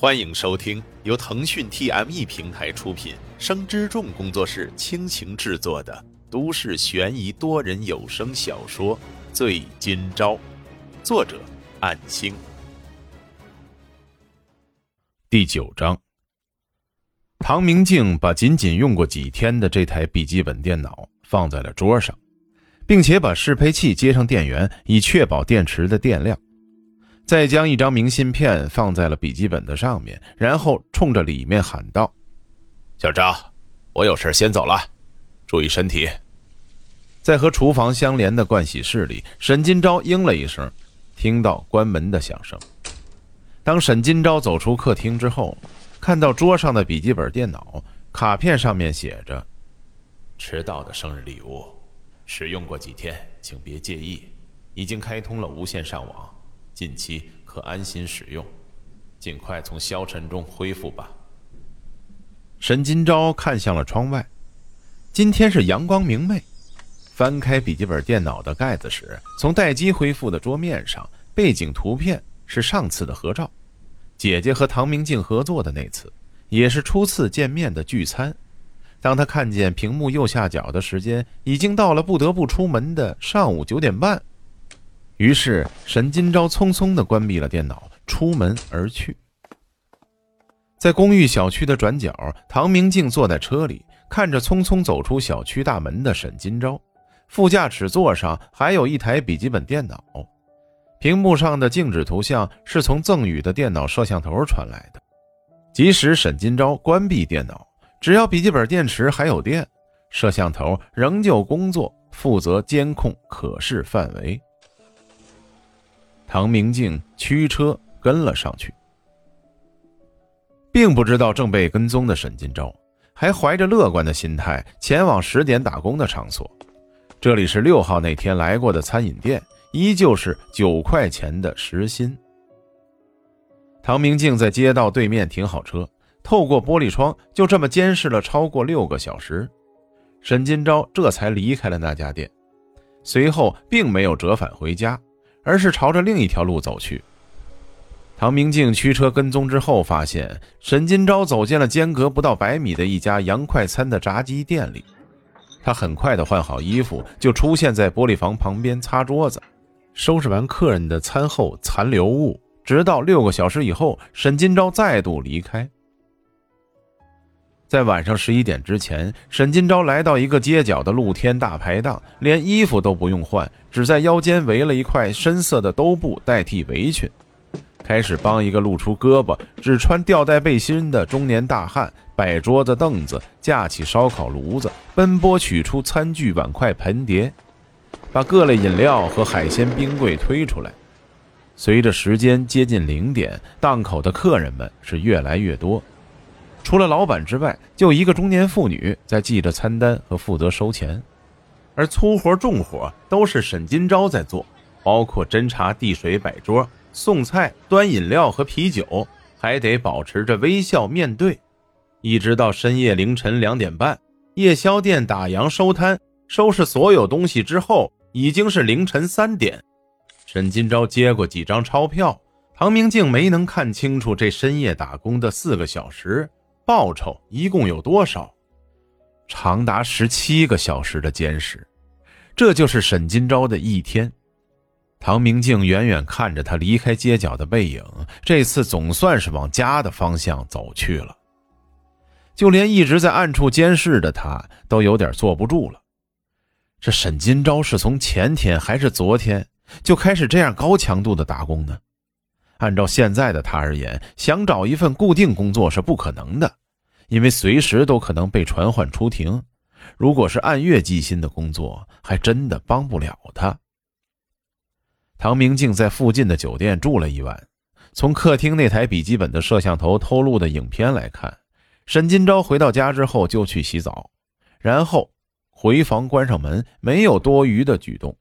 欢迎收听由腾讯 TME 平台出品、生之众工作室倾情制作的都市悬疑多人有声小说《醉今朝》，作者：暗星。第九章，唐明镜把仅仅用过几天的这台笔记本电脑放在了桌上，并且把适配器接上电源，以确保电池的电量。再将一张明信片放在了笔记本的上面，然后冲着里面喊道：“小张，我有事先走了，注意身体。”在和厨房相连的盥洗室里，沈金钊应了一声，听到关门的响声。当沈金钊走出客厅之后，看到桌上的笔记本电脑，卡片上面写着：“迟到的生日礼物，使用过几天，请别介意，已经开通了无线上网。”近期可安心使用，尽快从消沉中恢复吧。沈金钊看向了窗外，今天是阳光明媚。翻开笔记本电脑的盖子时，从待机恢复的桌面上，背景图片是上次的合照，姐姐和唐明镜合作的那次，也是初次见面的聚餐。当他看见屏幕右下角的时间，已经到了不得不出门的上午九点半。于是，沈金钊匆匆地关闭了电脑，出门而去。在公寓小区的转角，唐明镜坐在车里，看着匆匆走出小区大门的沈金钊。副驾驶座上还有一台笔记本电脑，屏幕上的静止图像是从赠予的电脑摄像头传来的。即使沈金钊关闭电脑，只要笔记本电池还有电，摄像头仍旧工作，负责监控可视范围。唐明镜驱车跟了上去，并不知道正被跟踪的沈金钊还怀着乐观的心态前往十点打工的场所。这里是六号那天来过的餐饮店，依旧是九块钱的时薪。唐明镜在街道对面停好车，透过玻璃窗就这么监视了超过六个小时。沈金钊这才离开了那家店，随后并没有折返回家。而是朝着另一条路走去。唐明镜驱车跟踪之后，发现沈金钊走进了间隔不到百米的一家洋快餐的炸鸡店里。他很快的换好衣服，就出现在玻璃房旁边擦桌子，收拾完客人的餐后残留物，直到六个小时以后，沈金钊再度离开。在晚上十一点之前，沈金钊来到一个街角的露天大排档，连衣服都不用换，只在腰间围了一块深色的兜布代替围裙，开始帮一个露出胳膊、只穿吊带背心的中年大汉摆桌子凳子，架起烧烤炉子，奔波取出餐具碗筷盆碟，把各类饮料和海鲜冰柜推出来。随着时间接近零点，档口的客人们是越来越多。除了老板之外，就一个中年妇女在记着餐单和负责收钱，而粗活重活都是沈金钊在做，包括斟茶递水、摆桌、送菜、端饮料和啤酒，还得保持着微笑面对，一直到深夜凌晨两点半，夜宵店打烊收摊，收拾所有东西之后，已经是凌晨三点。沈金钊接过几张钞票，唐明镜没能看清楚这深夜打工的四个小时。报酬一共有多少？长达十七个小时的监视，这就是沈金钊的一天。唐明镜远远看着他离开街角的背影，这次总算是往家的方向走去了。就连一直在暗处监视的他，都有点坐不住了。这沈金钊是从前天还是昨天就开始这样高强度的打工呢？按照现在的他而言，想找一份固定工作是不可能的，因为随时都可能被传唤出庭。如果是按月计薪的工作，还真的帮不了他。唐明镜在附近的酒店住了一晚，从客厅那台笔记本的摄像头偷录的影片来看，沈金钊回到家之后就去洗澡，然后回房关上门，没有多余的举动。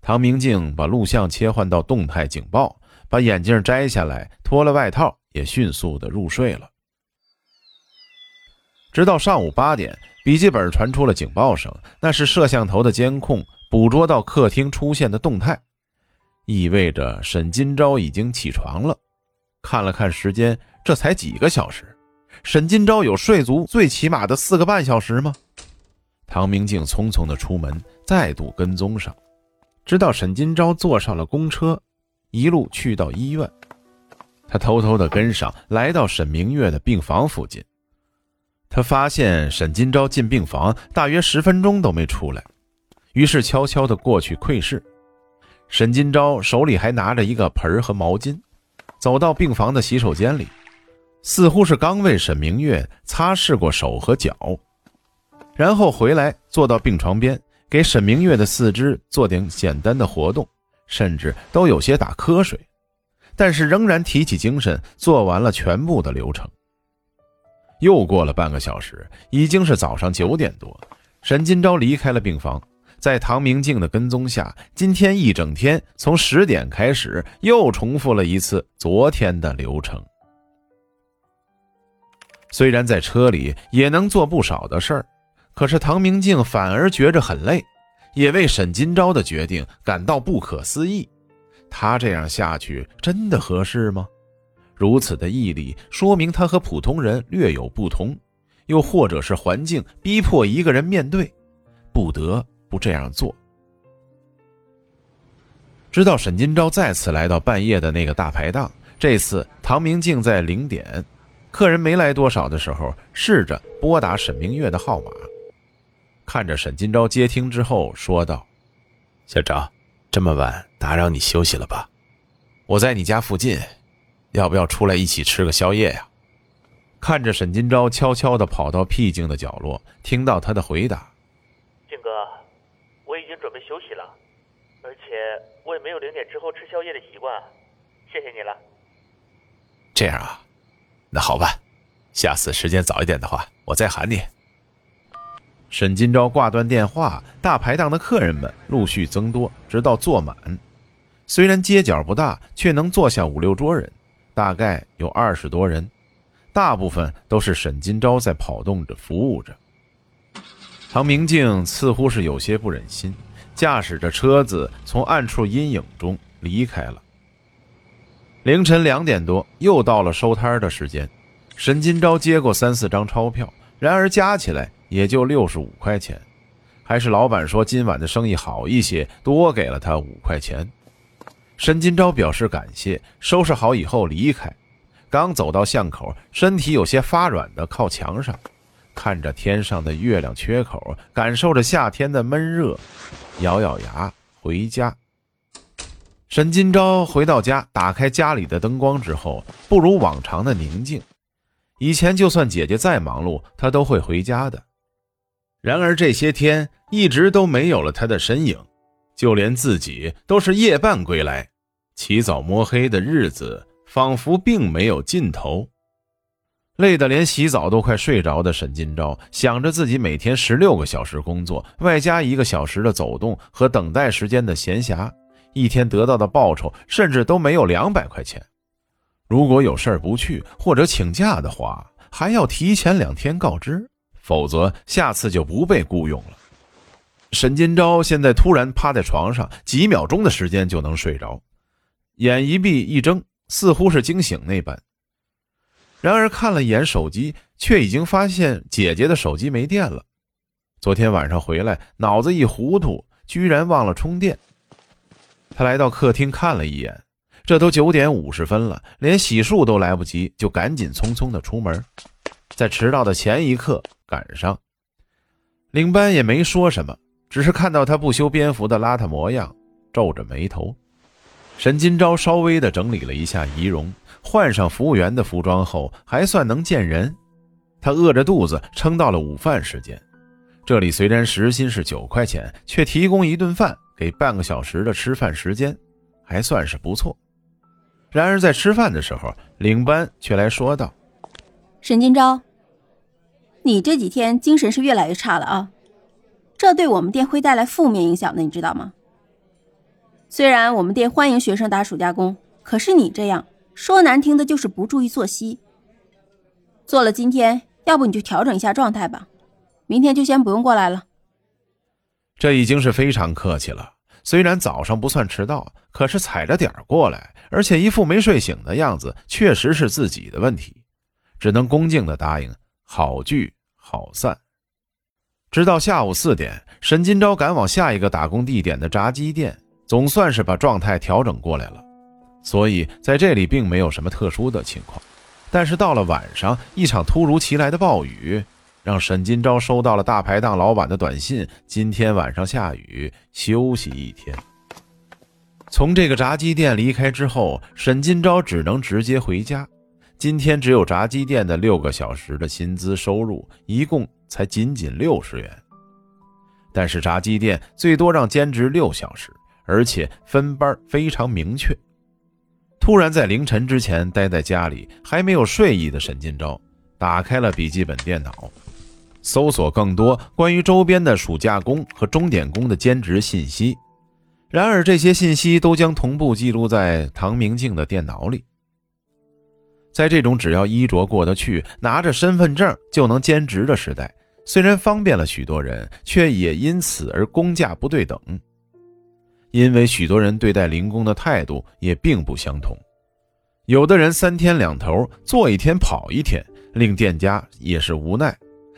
唐明镜把录像切换到动态警报。把眼镜摘下来，脱了外套，也迅速的入睡了。直到上午八点，笔记本传出了警报声，那是摄像头的监控捕捉到客厅出现的动态，意味着沈金钊已经起床了。看了看时间，这才几个小时。沈金钊有睡足最起码的四个半小时吗？唐明镜匆匆的出门，再度跟踪上，直到沈金钊坐上了公车，一路去到医院。他偷偷的跟上来到沈明月的病房附近。他发现沈金钊进病房大约十分钟都没出来，于是悄悄的过去窥视。沈金钊手里还拿着一个盆和毛巾，走到病房的洗手间里。似乎是刚为沈明月擦拭过手和脚，然后回来坐到病床边，给沈明月的四肢做点简单的活动，甚至都有些打瞌睡，但是仍然提起精神做完了全部的流程。又过了半个小时，已经是早上九点多，沈金钊离开了病房，在唐明镜的跟踪下，今天一整天从十点开始，又重复了一次昨天的流程。虽然在车里也能做不少的事儿，可是唐明镜反而觉着很累，也为沈金钊的决定感到不可思议。他这样下去真的合适吗？如此的毅力，说明他和普通人略有不同，又或者是环境逼迫一个人面对，不得不这样做。直到沈金钊再次来到半夜的那个大排档，这次唐明镜在零点。客人没来多少的时候，试着拨打沈明月的号码，看着沈金钊接听之后说道：“小张，这么晚打扰你休息了吧？我在你家附近，要不要出来一起吃个宵夜呀？”看着沈金钊悄悄地跑到僻静的角落，听到他的回答：“静哥，我已经准备休息了，而且我也没有零点之后吃宵夜的习惯，谢谢你了。”这样啊。那好吧，下次时间早一点的话，我再喊你。沈金钊挂断电话，大排档的客人们陆续增多，直到坐满。虽然街角不大，却能坐下五六桌人，大概有二十多人，大部分都是沈金钊在跑动着服务着。唐明镜似乎是有些不忍心，驾驶着车子从暗处阴影中离开了。凌晨两点多，又到了收摊的时间。沈金钊接过三四张钞票，然而加起来也就六十五块钱。还是老板说今晚的生意好一些，多给了他五块钱。沈金钊表示感谢，收拾好以后离开。刚走到巷口，身体有些发软的靠墙上，看着天上的月亮缺口，感受着夏天的闷热，咬咬牙回家。沈金钊回到家，打开家里的灯光之后，不如往常的宁静。以前就算姐姐再忙碌，他都会回家的。然而这些天一直都没有了他的身影，就连自己都是夜半归来，起早摸黑的日子仿佛并没有尽头。累得连洗澡都快睡着的沈金钊，想着自己每天十六个小时工作，外加一个小时的走动和等待时间的闲暇。一天得到的报酬甚至都没有两百块钱。如果有事不去或者请假的话，还要提前两天告知，否则下次就不被雇佣了。沈金钊现在突然趴在床上，几秒钟的时间就能睡着，眼一闭一睁，似乎是惊醒那般。然而看了一眼手机，却已经发现姐姐的手机没电了。昨天晚上回来，脑子一糊涂，居然忘了充电。他来到客厅看了一眼，这都九点五十分了，连洗漱都来不及，就赶紧匆匆的出门，在迟到的前一刻赶上。领班也没说什么，只是看到他不修边幅的邋遢模样，皱着眉头。沈金钊稍微的整理了一下仪容，换上服务员的服装后，还算能见人。他饿着肚子撑到了午饭时间。这里虽然时薪是九块钱，却提供一顿饭。给半个小时的吃饭时间，还算是不错。然而在吃饭的时候，领班却来说道：“沈金钊，你这几天精神是越来越差了啊，这对我们店会带来负面影响的，你知道吗？虽然我们店欢迎学生打暑假工，可是你这样说难听的就是不注意作息。做了今天，要不你就调整一下状态吧，明天就先不用过来了。”这已经是非常客气了。虽然早上不算迟到，可是踩着点儿过来，而且一副没睡醒的样子，确实是自己的问题，只能恭敬的答应好聚好散。直到下午四点，沈金钊赶往下一个打工地点的炸鸡店，总算是把状态调整过来了，所以在这里并没有什么特殊的情况。但是到了晚上，一场突如其来的暴雨。让沈金钊收到了大排档老板的短信：今天晚上下雨，休息一天。从这个炸鸡店离开之后，沈金钊只能直接回家。今天只有炸鸡店的六个小时的薪资收入，一共才仅仅六十元。但是炸鸡店最多让兼职六小时，而且分班非常明确。突然在凌晨之前待在家里还没有睡意的沈金钊，打开了笔记本电脑。搜索更多关于周边的暑假工和钟点工的兼职信息，然而这些信息都将同步记录在唐明镜的电脑里。在这种只要衣着过得去、拿着身份证就能兼职的时代，虽然方便了许多人，却也因此而工价不对等。因为许多人对待零工的态度也并不相同，有的人三天两头做一天跑一天，令店家也是无奈。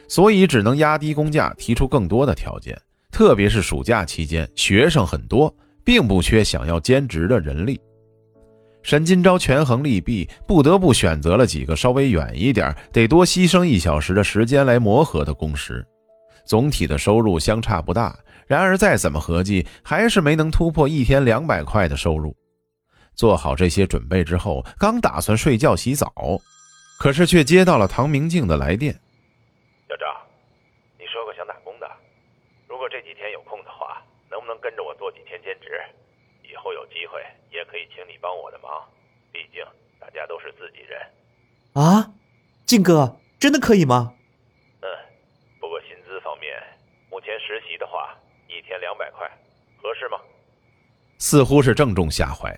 所以只能压低工价，提出更多的条件。特别是暑假期间，学生很多，并不缺想要兼职的人力。沈金钊权衡利弊，不得不选择了几个稍微远一点、得多牺牲一小时的时间来磨合的工时。总体的收入相差不大，然而再怎么合计，还是没能突破一天两百块的收入。做好这些准备之后，刚打算睡觉洗澡，可是却接到了唐明镜的来电。小赵，你说过想打工的，如果这几天有空的话，能不能跟着我做几天兼职？以后有机会也可以请你帮我的忙，毕竟大家都是自己人。啊，靖哥，真的可以吗？嗯，不过薪资方面，目前实习的话，一天两百块，合适吗？似乎是正中下怀，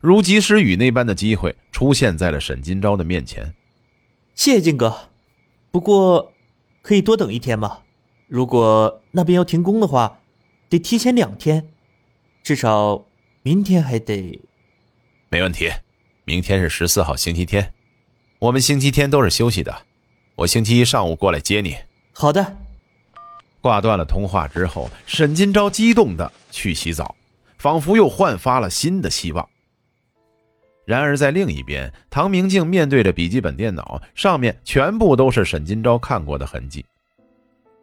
如及时雨那般的机会出现在了沈金钊的面前。谢谢靖哥，不过。可以多等一天吗？如果那边要停工的话，得提前两天，至少明天还得。没问题，明天是十四号星期天，我们星期天都是休息的。我星期一上午过来接你。好的。挂断了通话之后，沈金钊激动的去洗澡，仿佛又焕发了新的希望。然而，在另一边，唐明镜面对着笔记本电脑，上面全部都是沈金钊看过的痕迹。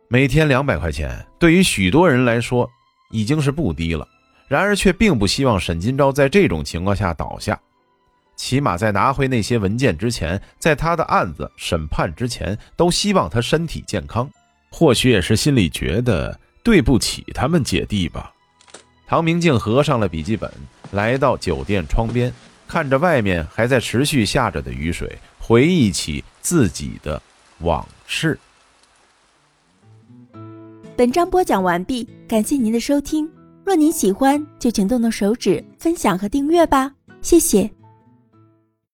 每天两百块钱，对于许多人来说已经是不低了。然而，却并不希望沈金钊在这种情况下倒下。起码在拿回那些文件之前，在他的案子审判之前，都希望他身体健康。或许也是心里觉得对不起他们姐弟吧。唐明镜合上了笔记本，来到酒店窗边。看着外面还在持续下着的雨水，回忆起自己的往事。本章播讲完毕，感谢您的收听。若您喜欢，就请动动手指分享和订阅吧，谢谢。